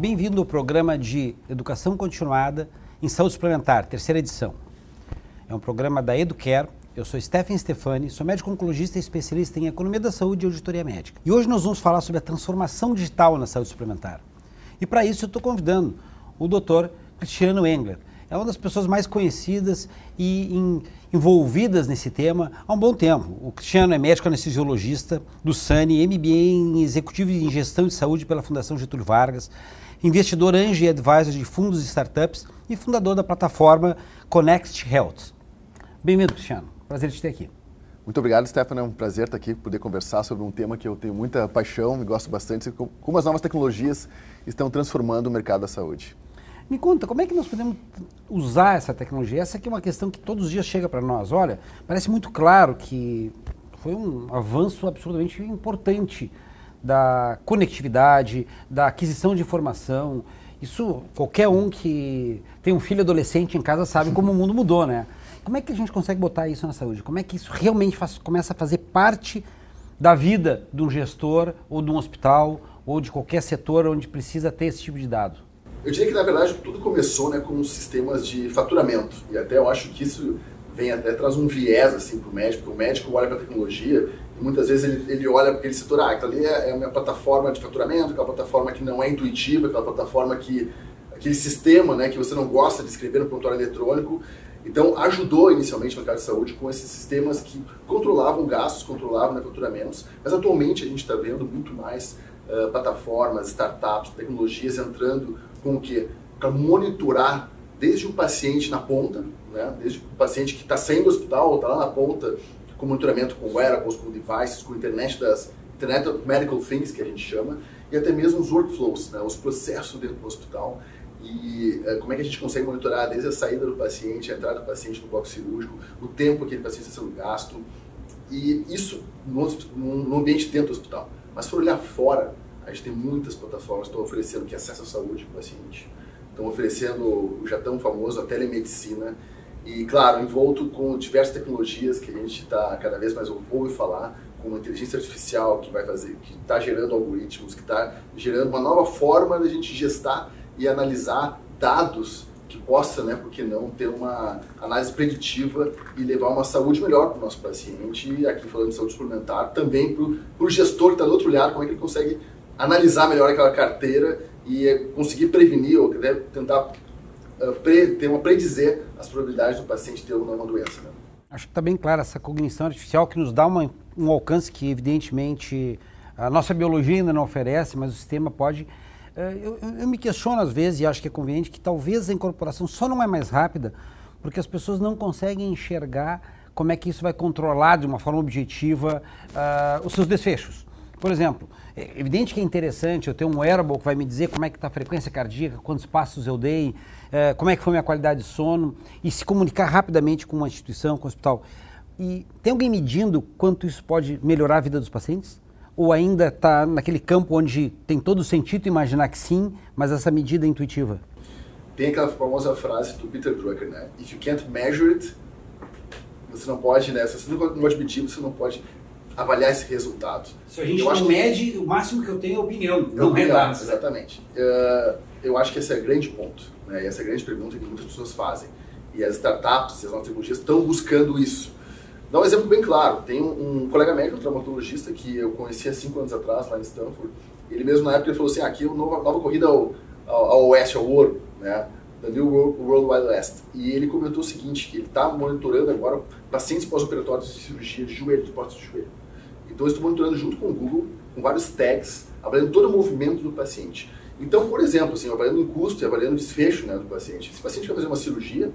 Bem-vindo ao programa de Educação Continuada em Saúde Suplementar, terceira edição. É um programa da Educare. Eu sou Stephen Stefani, sou médico oncologista e especialista em economia da saúde e auditoria médica. E hoje nós vamos falar sobre a transformação digital na saúde suplementar. E para isso eu estou convidando o Dr. Cristiano Engler. É uma das pessoas mais conhecidas e em, envolvidas nesse tema há um bom tempo. O Cristiano é médico anestesiologista do SANI, MBA em Executivo em Gestão de Saúde pela Fundação Getúlio Vargas, investidor anjo e advisor de fundos e startups e fundador da plataforma Connect Health. Bem-vindo, Cristiano. Prazer te ter aqui. Muito obrigado, Stefano. É um prazer estar aqui, poder conversar sobre um tema que eu tenho muita paixão e gosto bastante, como as novas tecnologias estão transformando o mercado da saúde. Me conta, como é que nós podemos usar essa tecnologia? Essa aqui é uma questão que todos os dias chega para nós. Olha, parece muito claro que foi um avanço absolutamente importante da conectividade, da aquisição de informação. Isso qualquer um que tem um filho adolescente em casa sabe como o mundo mudou, né? Como é que a gente consegue botar isso na saúde? Como é que isso realmente faz, começa a fazer parte da vida de um gestor ou de um hospital ou de qualquer setor onde precisa ter esse tipo de dado? Eu diria que na verdade tudo começou né, com sistemas de faturamento e até eu acho que isso vem até traz um viés assim para o médico. O médico olha para a tecnologia muitas vezes ele, ele olha para aquele setor, ah, aquilo ali é, é uma plataforma de faturamento, aquela plataforma que não é intuitiva, aquela plataforma que aquele sistema né, que você não gosta de escrever no prontuário eletrônico. Então, ajudou inicialmente o mercado de saúde com esses sistemas que controlavam gastos, controlavam né, faturamentos, mas atualmente a gente está vendo muito mais uh, plataformas, startups, tecnologias entrando com o quê? Para monitorar desde o paciente na ponta, né? desde o paciente que está saindo do hospital, está lá na ponta, com monitoramento com wearables, com devices, com internet das Internet of Medical Things, que a gente chama, e até mesmo os workflows, né? os processos dentro do hospital. E uh, como é que a gente consegue monitorar desde a saída do paciente, a entrada do paciente no bloco cirúrgico, o tempo que aquele paciente está sendo gasto, e isso no, no ambiente dentro do hospital. Mas se for olhar fora, a gente tem muitas plataformas que estão oferecendo que acesso à saúde para o paciente. Estão oferecendo o já tão famoso a telemedicina e, claro, envolto com diversas tecnologias que a gente está cada vez mais ouve falar, como inteligência artificial que vai fazer, que está gerando algoritmos, que está gerando uma nova forma de a gente gestar e analisar dados que possa, né, por que não, ter uma análise preditiva e levar uma saúde melhor para o nosso paciente. E aqui falando de saúde suplementar, também para o gestor que está do outro lado, como é que ele consegue analisar melhor aquela carteira e eh, conseguir prevenir ou né, tentar pre, ter uma predizer as probabilidades do paciente ter ou não uma doença. Né? Acho que está bem clara essa cognição artificial que nos dá uma, um alcance que evidentemente a nossa biologia ainda não oferece, mas o sistema pode. Uh, eu, eu, me questiono às vezes e acho que é conveniente que talvez a incorporação só não é mais rápida porque as pessoas não conseguem enxergar como é que isso vai controlar de uma forma objetiva uh, os seus desfechos. Por exemplo, é evidente que é interessante eu ter um wearable que vai me dizer como é que está a frequência cardíaca, quantos passos eu dei, é, como é que foi minha qualidade de sono e se comunicar rapidamente com uma instituição, com o um hospital. E tem alguém medindo quanto isso pode melhorar a vida dos pacientes? Ou ainda está naquele campo onde tem todo o sentido imaginar que sim, mas essa medida é intuitiva? Tem aquela famosa frase do Peter Drucker, né? If you can't measure it, você não pode, né? Se você não pode medir, você não pode avaliar esse resultado. Se a gente eu não mede, que... o máximo que eu tenho é opinião, é não opinião, relatos. Exatamente. Uh, eu acho que esse é o grande ponto, né? e essa é a grande pergunta que muitas pessoas fazem. E as startups, as novas tecnologias estão buscando isso. Dá um exemplo bem claro. Tem um, um colega médico, um traumatologista, que eu conheci há cinco anos atrás, lá em Stanford. Ele mesmo, na época, ele falou assim, ah, aqui é uma nova, nova corrida ao, ao, ao oeste, ao ouro, né? New World, World Wide West. E ele comentou o seguinte, que ele está monitorando agora pacientes pós-operatórios de cirurgia de joelho, de porte de joelho. Então, eu estou monitorando junto com o Google, com vários tags, avaliando todo o movimento do paciente. Então, por exemplo, assim, avaliando o custo e avaliando o desfecho né, do paciente. Se o paciente vai fazer uma cirurgia,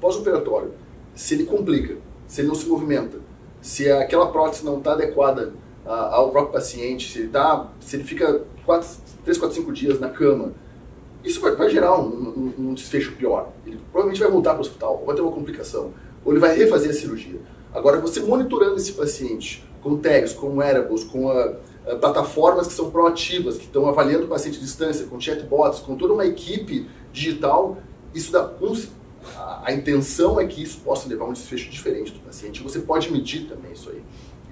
pós-operatório, se ele complica, se ele não se movimenta, se aquela prótese não está adequada ao próprio paciente, se ele, tá, se ele fica 4, 3, 4, 5 dias na cama, isso vai, vai gerar um, um, um, desfecho pior. Ele provavelmente vai voltar para o hospital, ou vai ter uma complicação, ou ele vai refazer a cirurgia. Agora, você monitorando esse paciente com tags, com wearables, com a, plataformas que são proativas, que estão avaliando o paciente à distância, com chatbots, com toda uma equipe digital, isso dá um, a, a, intenção é que isso possa levar a um desfecho diferente do paciente. Você pode medir também isso aí.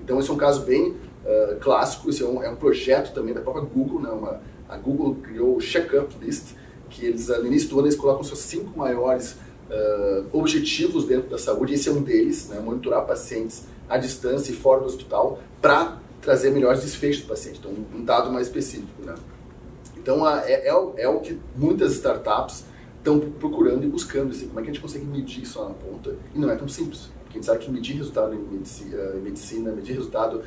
Então esse é um caso bem uh, clássico, esse é um, é um, projeto também da própria Google, né, uma, a Google criou o Checkup List, que eles, no início do ano, eles colocam seus cinco maiores uh, objetivos dentro da saúde, esse é um deles, né, monitorar pacientes à distância e fora do hospital, para trazer melhores desfechos do paciente, então um dado mais específico. Né? Então é, é, é, o que muitas startups estão procurando e buscando, assim, como é que a gente consegue medir isso lá na ponta, e não é tão simples, porque a gente sabe que medir resultado em medicina, em medicina medir resultado,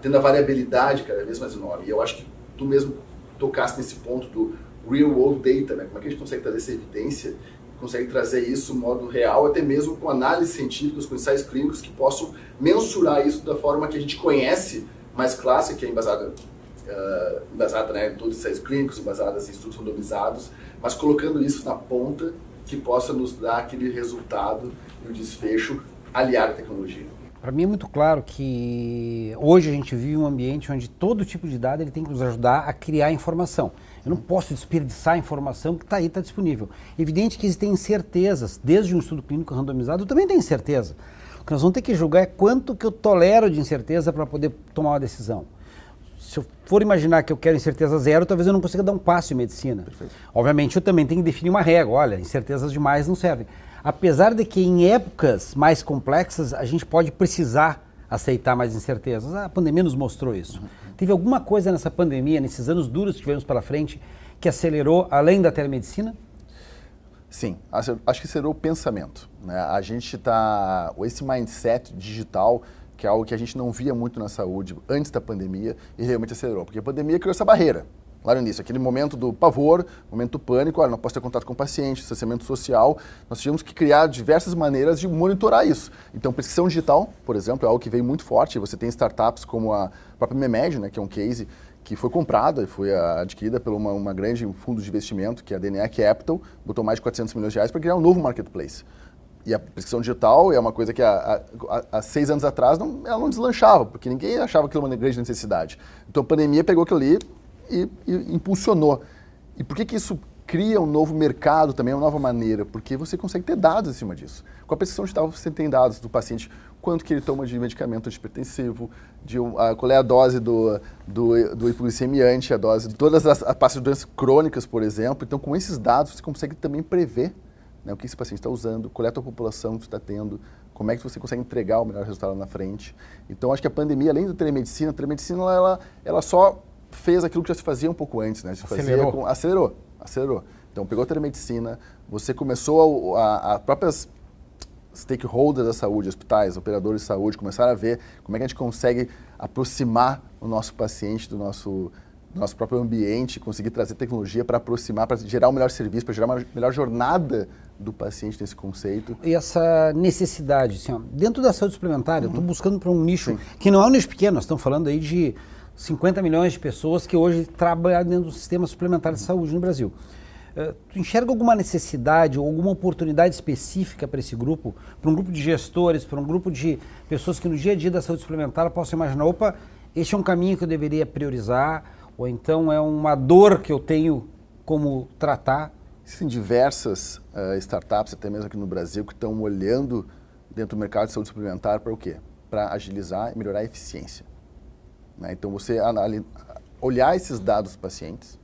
tendo a variabilidade cada vez mais enorme, e eu acho que tu mesmo tocasse nesse ponto do real world data, né? como é que a gente consegue trazer essa evidência consegue trazer isso no modo real, até mesmo com análises científicas, com ensaios clínicos que possam mensurar isso da forma que a gente conhece mais clássica, é embasada, uh, embasada né, em todos os ensaios clínicos, embasadas em estudos randomizados, mas colocando isso na ponta que possa nos dar aquele resultado e o desfecho aliado à tecnologia. Para mim é muito claro que hoje a gente vive um ambiente onde todo tipo de dado ele tem que nos ajudar a criar informação. Eu não posso desperdiçar a informação que está aí, está disponível. Evidente que existem incertezas, desde um estudo clínico randomizado, também tenho incerteza. O que nós vamos ter que julgar é quanto que eu tolero de incerteza para poder tomar uma decisão. Se eu for imaginar que eu quero incerteza zero, talvez eu não consiga dar um passo em medicina. Perfeito. Obviamente, eu também tenho que definir uma regra. Olha, incertezas demais não servem. Apesar de que em épocas mais complexas a gente pode precisar aceitar mais incertezas. A pandemia nos mostrou isso. Uhum. Teve alguma coisa nessa pandemia, nesses anos duros que tivemos pela frente, que acelerou além da telemedicina? Sim, acho que acelerou o pensamento. Né? A gente está. Esse mindset digital, que é algo que a gente não via muito na saúde antes da pandemia, e realmente acelerou. Porque a pandemia criou essa barreira lá no início, aquele momento do pavor, momento do pânico, olha, não posso ter contato com o paciente, distanciamento social, nós tivemos que criar diversas maneiras de monitorar isso. Então, prescrição digital, por exemplo, é algo que veio muito forte, você tem startups como a própria Memed, né, que é um case que foi comprada foi adquirida por uma, uma grande fundo de investimento, que é a DNA Capital, botou mais de 400 milhões de reais para criar um novo marketplace. E a prescrição digital é uma coisa que há, seis anos atrás não, ela não deslanchava, porque ninguém achava aquilo uma grande necessidade. Então a pandemia pegou aquilo ali e, e impulsionou. E por que, que isso cria um novo mercado também, uma nova maneira? Porque você consegue ter dados em cima disso. Com a prescrição digital, você tem dados do paciente, quanto que ele toma de medicamento antipertensivo, de, a, qual é a dose do, do, do hipoglicemiante, a dose de todas as, as de doenças crônicas, por exemplo. Então, com esses dados, você consegue também prever né, o que esse paciente está usando, qual é a tua população que está tendo, como é que você consegue entregar o melhor resultado na frente. Então, acho que a pandemia, além da telemedicina, a telemedicina, ela, ela só fez aquilo que já se fazia um pouco antes, né? Se acelerou. Com, acelerou, acelerou. Então, pegou a telemedicina, você começou a, a, a próprias stakeholders da saúde, hospitais, operadores de saúde, começaram a ver como é que a gente consegue aproximar o nosso paciente do nosso, do nosso próprio ambiente, conseguir trazer tecnologia para aproximar, para gerar um melhor serviço, para gerar uma melhor jornada do paciente nesse conceito. E essa necessidade, assim, ó, dentro da saúde suplementar, uhum. eu estou buscando para um nicho Sim. que não é um nicho pequeno, nós estamos falando aí de 50 milhões de pessoas que hoje trabalham dentro do sistema suplementar de saúde no Brasil. Uh, tu enxerga alguma necessidade ou alguma oportunidade específica para esse grupo, para um grupo de gestores, para um grupo de pessoas que no dia a dia da saúde suplementar possam imaginar, opa, este é um caminho que eu deveria priorizar, ou então é uma dor que eu tenho como tratar? Existem diversas uh, startups, até mesmo aqui no Brasil, que estão olhando dentro do mercado de saúde suplementar para o quê? Para agilizar e melhorar a eficiência. Né? Então, você olhar esses dados dos pacientes,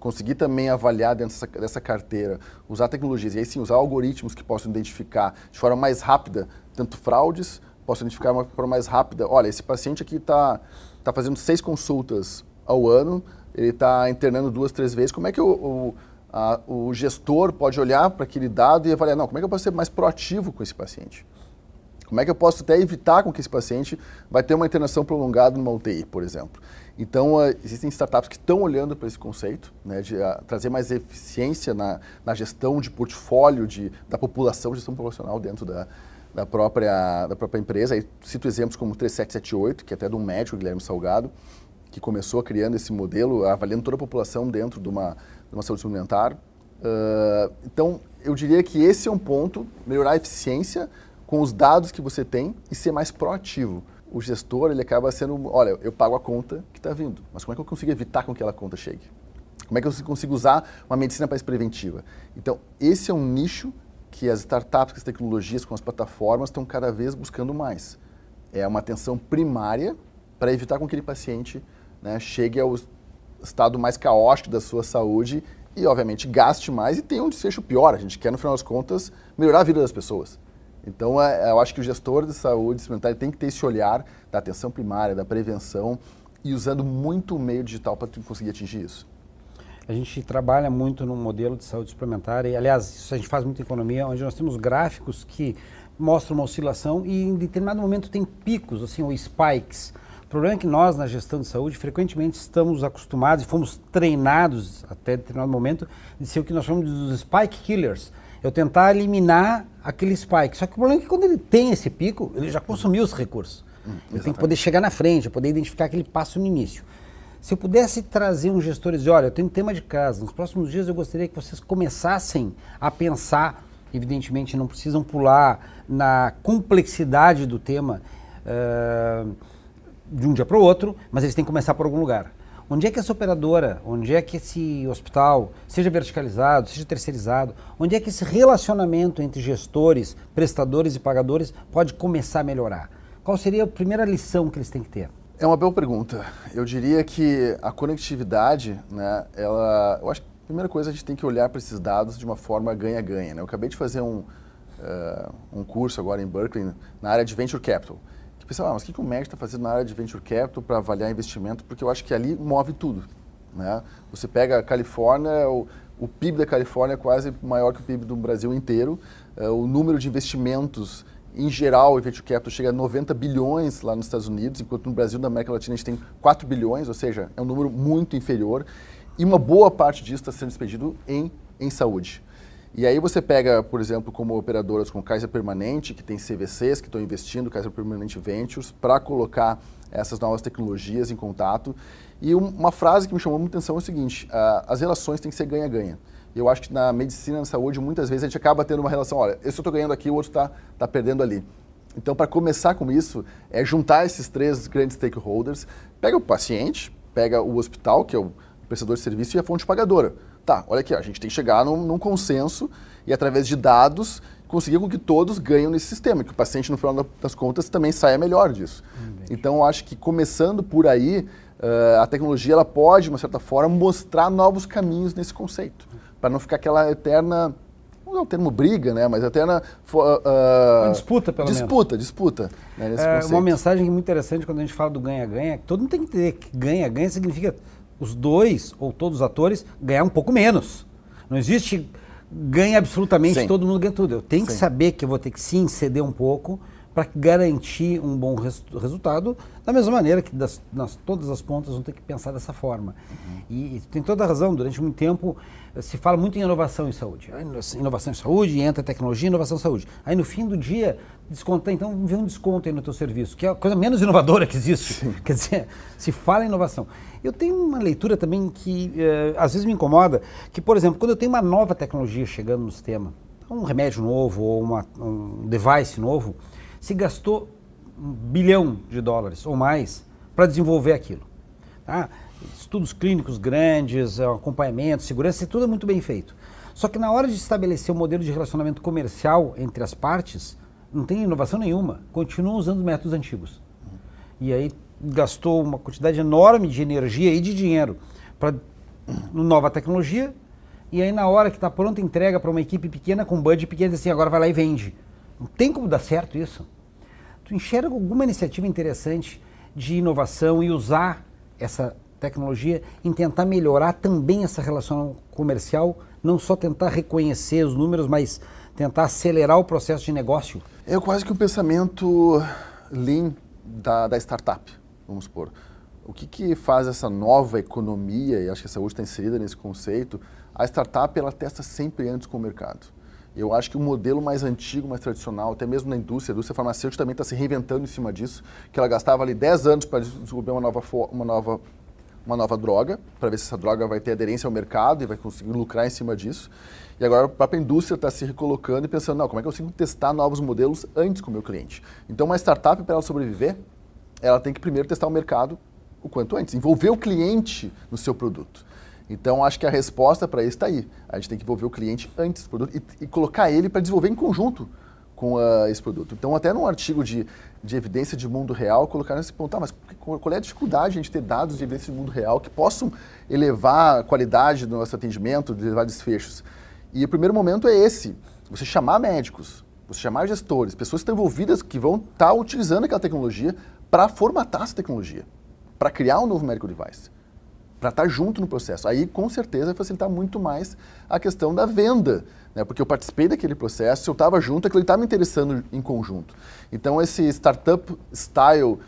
conseguir também avaliar dentro dessa, dessa, carteira, usar tecnologias, e aí sim, usar algoritmos que possam identificar de forma mais rápida, tanto fraudes, possam identificar de uma forma mais rápida, olha, esse paciente aqui está tá fazendo seis consultas ao ano, ele está internando duas, três vezes, como é que o, o, a, o gestor pode olhar para aquele dado e avaliar, não, como é que eu posso ser mais proativo com esse paciente? Como é que eu posso até evitar com que esse paciente vai ter uma internação prolongada numa UTI, por exemplo? Então, uh, existem startups que estão olhando para esse conceito, né, de uh, trazer mais eficiência na, na gestão de portfólio de, da população, gestão populacional dentro da, da, própria, da própria empresa. Aí cito exemplos como o 3778, que é até de um médico, Guilherme Salgado, que começou criando esse modelo, avaliando toda a população dentro de uma, de uma saúde suplementar. Uh, então, eu diria que esse é um ponto, melhorar a eficiência com os dados que você tem e ser mais proativo. O gestor, ele acaba sendo, olha, eu pago a conta que está vindo, mas como é que eu consigo evitar com que aquela conta chegue? Como é que eu consigo usar uma medicina mais preventiva? Então, esse é um nicho que as startups, as tecnologias, com as plataformas estão cada vez buscando mais. É uma atenção primária para evitar com que aquele paciente né, chegue aos estado mais caótico da sua saúde e, obviamente, gaste mais e tenha um desfecho pior. A gente quer, no final das contas, melhorar a vida das pessoas. Então, é, eu acho que o gestor de saúde suplementar tem que ter esse olhar da atenção primária, da prevenção e usando muito o meio digital para conseguir atingir isso. A gente trabalha muito no modelo de saúde suplementar e, aliás, isso a gente faz muita economia, onde nós temos gráficos que mostram uma oscilação e em determinado momento tem picos, assim, ou spikes. O problema é que nós, na gestão de saúde, frequentemente estamos acostumados e fomos treinados até determinado momento de ser o que nós chamamos dos spike killers. Eu tentar eliminar aquele spike. Só que o problema é que quando ele tem esse pico, ele já consumiu os recursos. Hum, ele tem que poder chegar na frente, poder identificar aquele passo no início. Se eu pudesse trazer um gestor e dizer, olha, eu tenho um tema de casa, nos próximos dias eu gostaria que vocês começassem a pensar, evidentemente não precisam pular na complexidade do tema uh, de um dia para o outro, mas eles têm que começar por algum lugar. Onde é que essa operadora, onde é que esse hospital, seja verticalizado, seja terceirizado, onde é que esse relacionamento entre gestores, prestadores e pagadores pode começar a melhorar? Qual seria a primeira lição que eles têm que ter? É uma boa pergunta. Eu diria que a conectividade, né, ela, eu acho que a primeira coisa a gente tem que olhar para esses dados de uma forma ganha-ganha. Né? Eu acabei de fazer um, uh, um curso agora em Berkeley na área de Venture Capital. Pensava, ah, mas o que, que o MED está fazendo na área de Venture Capital para avaliar investimento? Porque eu acho que ali move tudo. Né? Você pega a Califórnia, o, o PIB da Califórnia é quase maior que o PIB do Brasil inteiro. Uh, o número de investimentos em geral, o venture capital chega a 90 bilhões lá nos Estados Unidos, enquanto no Brasil, na América Latina, a gente tem 4 bilhões, ou seja, é um número muito inferior. E uma boa parte disso está sendo despedido em, em saúde. E aí você pega, por exemplo, como operadoras como Kaiser Permanente, que tem CVCs, que estão investindo, Kaiser Permanente Ventures, para colocar essas novas tecnologias em contato. E uma frase que me chamou muita atenção é o seguinte, uh, as relações têm que ser ganha-ganha. Eu acho que na medicina, na saúde, muitas vezes a gente acaba tendo uma relação, olha, eu estou ganhando aqui, o outro está tá perdendo ali. Então, para começar com isso, é juntar esses três grandes stakeholders, pega o paciente, pega o hospital, que é o prestador de serviço, e a fonte pagadora. Tá, olha aqui, a gente tem que chegar num, num consenso e, através de dados, conseguir com que todos ganhem nesse sistema, que o paciente, no final das contas, também saia melhor disso. Hum, então, eu acho que começando por aí, uh, a tecnologia ela pode, de uma certa forma, mostrar novos caminhos nesse conceito para não ficar aquela eterna não é o termo briga, né? Mas eterna uh, uma disputa pelo disputa, menos. disputa, né, é, uma mensagem muito interessante quando a gente fala do ganha-ganha, que todo mundo tem que entender que ganha-ganha significa os dois ou todos os atores ganhar um pouco menos. Não existe ganha absolutamente sim. todo mundo ganha tudo. Eu tenho sim. que saber que eu vou ter que sim ceder um pouco para garantir um bom res resultado, da mesma maneira que das, nas, todas as pontas vão ter que pensar dessa forma. Uhum. E, e, tem toda a razão, durante muito tempo eh, se fala muito em inovação em saúde. Inovação em saúde, entra tecnologia, inovação em saúde. Aí no fim do dia, desconta, então vê um desconto aí no teu serviço, que é a coisa menos inovadora que existe. Sim. Quer dizer, se fala em inovação. Eu tenho uma leitura também que eh, às vezes me incomoda, que, por exemplo, quando eu tenho uma nova tecnologia chegando no sistema, um remédio novo ou uma, um device novo, se gastou um bilhão de dólares ou mais para desenvolver aquilo. Tá? Estudos clínicos grandes, acompanhamento, segurança, tudo é muito bem feito. Só que na hora de estabelecer o um modelo de relacionamento comercial entre as partes, não tem inovação nenhuma. Continuam usando os métodos antigos. E aí gastou uma quantidade enorme de energia e de dinheiro para nova tecnologia. E aí na hora que está pronta entrega para uma equipe pequena com budget pequeno, assim, agora vai lá e vende. Não tem como dar certo isso. Tu enxerga alguma iniciativa interessante de inovação e usar essa tecnologia em tentar melhorar também essa relação comercial, não só tentar reconhecer os números, mas tentar acelerar o processo de negócio? É quase que um pensamento lean da, da startup, vamos supor. O que, que faz essa nova economia, e acho que a saúde está inserida nesse conceito, a startup ela testa sempre antes com o mercado. Eu acho que o modelo mais antigo, mais tradicional, até mesmo na indústria, a indústria farmacêutica também está se reinventando em cima disso, que ela gastava ali 10 anos para desenvolver uma nova, uma nova, uma nova droga, para ver se essa droga vai ter aderência ao mercado e vai conseguir lucrar em cima disso. E agora a própria indústria está se recolocando e pensando, não, como é que eu consigo testar novos modelos antes com o meu cliente? Então, uma startup, para ela sobreviver, ela tem que primeiro testar o mercado o quanto antes, envolver o cliente no seu produto. Então, acho que a resposta para isso está aí. A gente tem que envolver o cliente antes do produto e, e colocar ele para desenvolver em conjunto com uh, esse produto. Então, até num artigo de, de evidência de mundo real, colocaram esse ponto, ah, mas qual é a dificuldade de a gente ter dados de evidência de mundo real que possam elevar a qualidade do nosso atendimento, levar desfechos? E o primeiro momento é esse, você chamar médicos, você chamar gestores, pessoas que estão envolvidas, que vão estar tá utilizando aquela tecnologia para formatar essa tecnologia, para criar um novo medical device, para estar tá junto no processo. Aí, com certeza, vai facilitar muito mais a questão da venda, né? porque eu participei daquele processo, eu estava junto, aquilo estava me interessando em conjunto. Então, esse startup style, uh,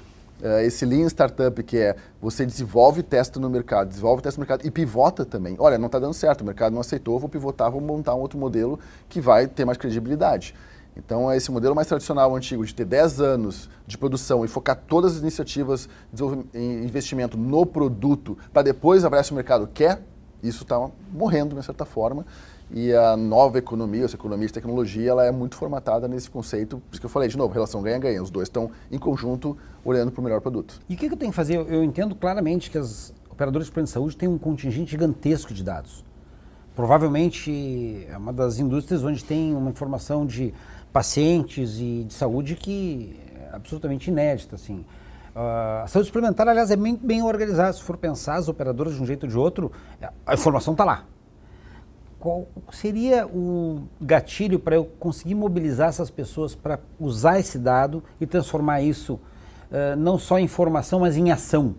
esse lean startup que é você desenvolve, testa no mercado, desenvolve, testa no mercado e pivota também. Olha, não está dando certo, o mercado não aceitou, vou pivotar, vou montar um outro modelo que vai ter mais credibilidade. Então, esse modelo mais tradicional, antigo, de ter 10 anos de produção e focar todas as iniciativas de investimento no produto para depois avaliar se o mercado quer, isso está morrendo, de uma certa forma. E a nova economia, essa economia de tecnologia, ela é muito formatada nesse conceito. Por isso que eu falei, de novo, relação ganha-ganha. Os dois estão em conjunto olhando para o melhor produto. E o que, que eu tenho que fazer? Eu, eu entendo claramente que as operadoras de plano de saúde têm um contingente gigantesco de dados. Provavelmente é uma das indústrias onde tem uma informação de pacientes e de saúde que é absolutamente inédita. Assim. Uh, a saúde suplementar, aliás, é bem, bem organizada. Se for pensar, as operadoras de um jeito ou de outro, a informação está lá qual seria o gatilho para eu conseguir mobilizar essas pessoas para usar esse dado e transformar isso uh, não só em informação, mas em ação?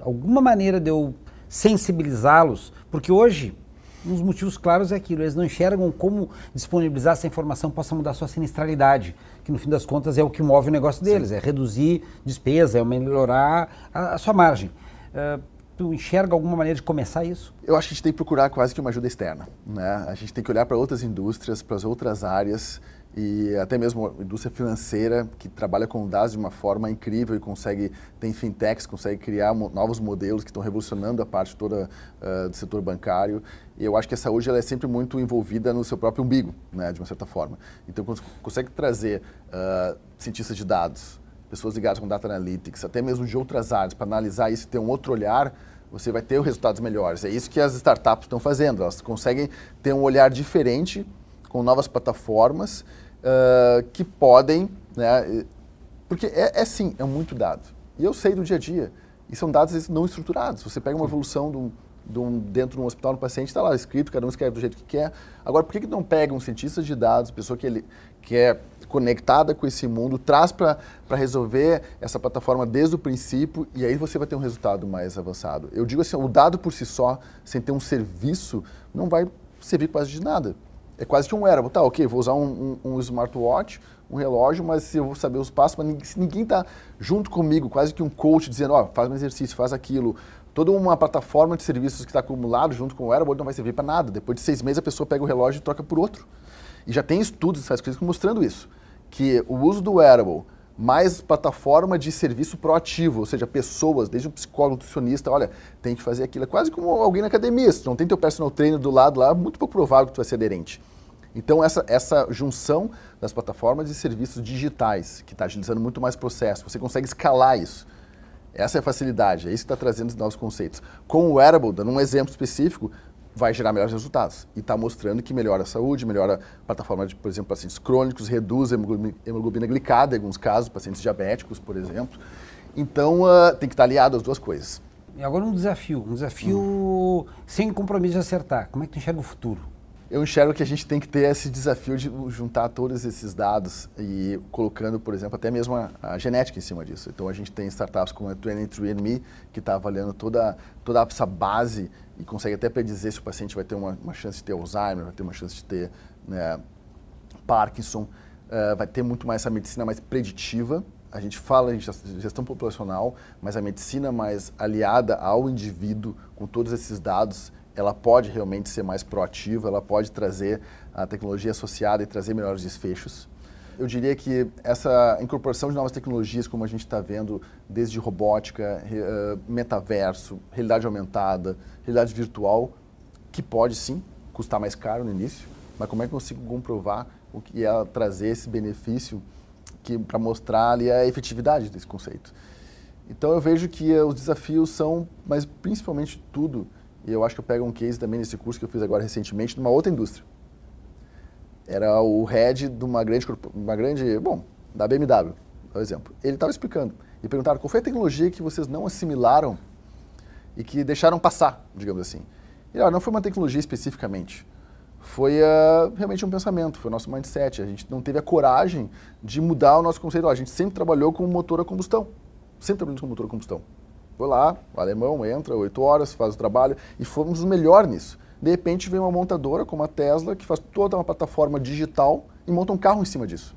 Alguma maneira de eu sensibilizá-los, porque hoje um dos motivos claros é aquilo, eles não enxergam como disponibilizar essa informação possa mudar sua sinistralidade, que no fim das contas é o que move o negócio deles, Sim. é reduzir despesa, é melhorar a, a sua margem. Uh, Tu enxerga alguma maneira de começar isso? Eu acho que a gente tem que procurar quase que uma ajuda externa. Né? A gente tem que olhar para outras indústrias, para as outras áreas e até mesmo a indústria financeira que trabalha com dados de uma forma incrível e consegue, tem fintechs, consegue criar novos modelos que estão revolucionando a parte toda uh, do setor bancário. E eu acho que a saúde ela é sempre muito envolvida no seu próprio umbigo, né, de uma certa forma. Então, quando consegue trazer uh, cientistas de dados, pessoas ligadas com data analytics, até mesmo de outras áreas, para analisar isso e ter um outro olhar, você vai ter resultados melhores. É isso que as startups estão fazendo. Elas conseguem ter um olhar diferente com novas plataformas uh, que podem, né, porque é, é sim, é muito dado. E eu sei do dia a dia. E são dados não estruturados. Você pega uma evolução de um, de um, dentro de um hospital, no paciente está lá escrito, cada um escreve do jeito que quer. Agora, por que, que não pega um cientista de dados, pessoa que, ele, que é conectada com esse mundo, traz para resolver essa plataforma desde o princípio e aí você vai ter um resultado mais avançado. Eu digo assim, o dado por si só, sem ter um serviço, não vai servir quase de nada. É quase que um wearable. Tá, ok, vou usar um, um, um smartwatch, um relógio, mas se eu vou saber os passos, mas se ninguém está junto comigo, quase que um coach dizendo, ó, oh, faz um exercício, faz aquilo, toda uma plataforma de serviços que está acumulado junto com o wearable não vai servir para nada. Depois de seis meses a pessoa pega o relógio e troca por outro. E já tem estudos essas coisas mostrando isso que o uso do wearable mais plataforma de serviço proativo, ou seja, pessoas, desde o psicólogo, nutricionista, olha, tem que fazer aquilo. É quase como alguém na academia, se não tem teu personal trainer do lado lá, é muito pouco provável que tu vai ser aderente. Então, essa, essa junção das plataformas e serviços digitais, que está agilizando muito mais processo, você consegue escalar isso. Essa é a facilidade, é isso que está trazendo os novos conceitos. Com o wearable, dando um exemplo específico, vai gerar melhores resultados. E está mostrando que melhora a saúde, melhora a plataforma de, por exemplo, pacientes crônicos, reduz a hemoglobina glicada em alguns casos, pacientes diabéticos, por exemplo. Então, uh, tem que estar aliado às duas coisas. E agora um desafio, um desafio hum. sem compromisso de acertar. Como é que tu enxerga o futuro? Eu enxergo que a gente tem que ter esse desafio de juntar todos esses dados e colocando, por exemplo, até mesmo a, a genética em cima disso. Então a gente tem startups como a 23andMe que está avaliando toda, toda essa base e consegue até predizer se o paciente vai ter uma, uma chance de ter Alzheimer, vai ter uma chance de ter né, Parkinson, uh, vai ter muito mais essa medicina mais preditiva. A gente fala em gestão populacional, mas a medicina mais aliada ao indivíduo, com todos esses dados, ela pode realmente ser mais proativa, ela pode trazer a tecnologia associada e trazer melhores desfechos. Eu diria que essa incorporação de novas tecnologias, como a gente está vendo, desde robótica, metaverso, realidade aumentada, realidade virtual, que pode sim custar mais caro no início, mas como é que eu consigo comprovar o que é trazer esse benefício para mostrar ali a efetividade desse conceito? Então eu vejo que os desafios são, mas principalmente tudo, e eu acho que eu pego um case também nesse curso que eu fiz agora recentemente, numa outra indústria. era o head de uma grande, uma grande bom, da BMW, por exemplo. Ele estava explicando e perguntaram qual foi a tecnologia que vocês não assimilaram e que deixaram passar, digamos assim. E olha, não foi uma tecnologia especificamente, foi uh, realmente um pensamento, foi o nosso mindset. A gente não teve a coragem de mudar o nosso conceito. A gente sempre trabalhou com motor a combustão, sempre trabalhamos com motor a combustão. Foi lá, o alemão entra, oito horas, faz o trabalho e fomos o melhor nisso. De repente vem uma montadora como a Tesla que faz toda uma plataforma digital e monta um carro em cima disso.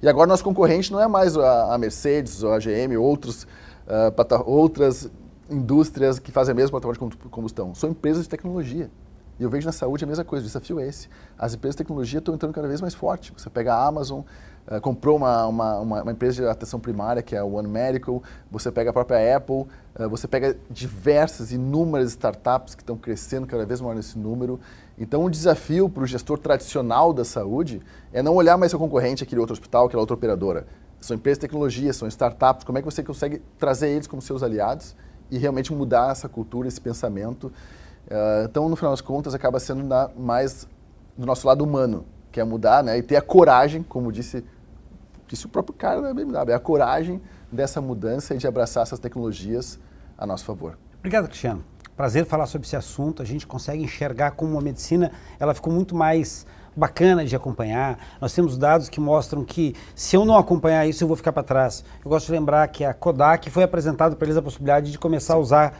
E agora nosso concorrente não é mais a, Mercedes ou a GM, outros, uh, outras indústrias que fazem a mesma plataforma de combustão. São empresas de tecnologia. E eu vejo na saúde a mesma coisa, o desafio é esse. As empresas de tecnologia estão entrando cada vez mais forte. Você pega a Amazon, uh, comprou uma, uma, uma, uma, empresa de atenção primária, que é a One Medical, você pega a própria Apple, uh, você pega diversas, inúmeras startups que estão crescendo cada vez mais nesse número. Então, o desafio para o gestor tradicional da saúde é não olhar mais seu concorrente, aquele outro hospital, aquela outra operadora. São empresas de tecnologia, são startups, como é que você consegue trazer eles como seus aliados e realmente mudar essa cultura, esse pensamento. Uh, então, no final das contas, acaba sendo na, mais do nosso lado humano, que é mudar né, e ter a coragem, como disse, disse o próprio cara da BMW, é a coragem dessa mudança e de abraçar essas tecnologias a nosso favor. Obrigado, Cristiano. Prazer falar sobre esse assunto. A gente consegue enxergar como a medicina ela ficou muito mais bacana de acompanhar. Nós temos dados que mostram que se eu não acompanhar isso, eu vou ficar para trás. Eu gosto de lembrar que a Kodak foi apresentado para eles a possibilidade de começar a usar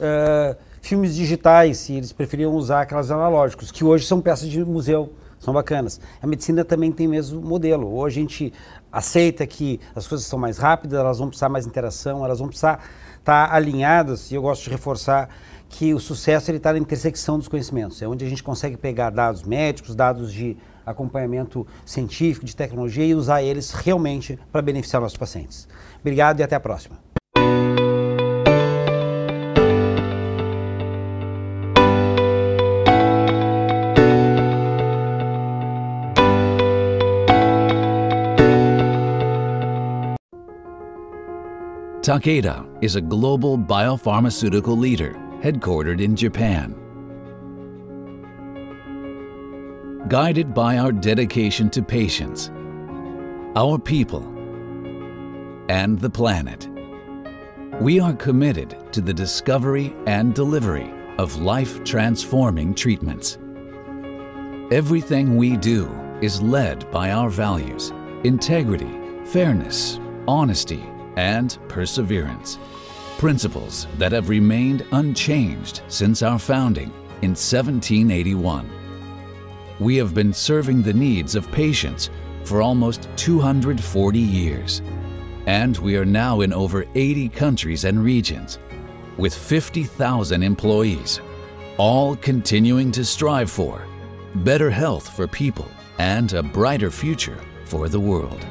uh, filmes digitais, e eles preferiam usar aquelas analógicos, que hoje são peças de museu, são bacanas. A medicina também tem mesmo modelo. Hoje a gente aceita que as coisas são mais rápidas, elas vão precisar mais interação, elas vão precisar estar tá alinhadas, e eu gosto de reforçar que o sucesso está na intersecção dos conhecimentos. É onde a gente consegue pegar dados médicos, dados de acompanhamento científico, de tecnologia e usar eles realmente para beneficiar nossos pacientes. Obrigado e até a próxima. Takeda is a global biopharmaceutical leader headquartered in Japan. Guided by our dedication to patients, our people, and the planet, we are committed to the discovery and delivery of life-transforming treatments. Everything we do is led by our values, integrity, fairness, honesty, and perseverance principles that have remained unchanged since our founding in 1781. We have been serving the needs of patients for almost 240 years, and we are now in over 80 countries and regions with 50,000 employees, all continuing to strive for better health for people and a brighter future for the world.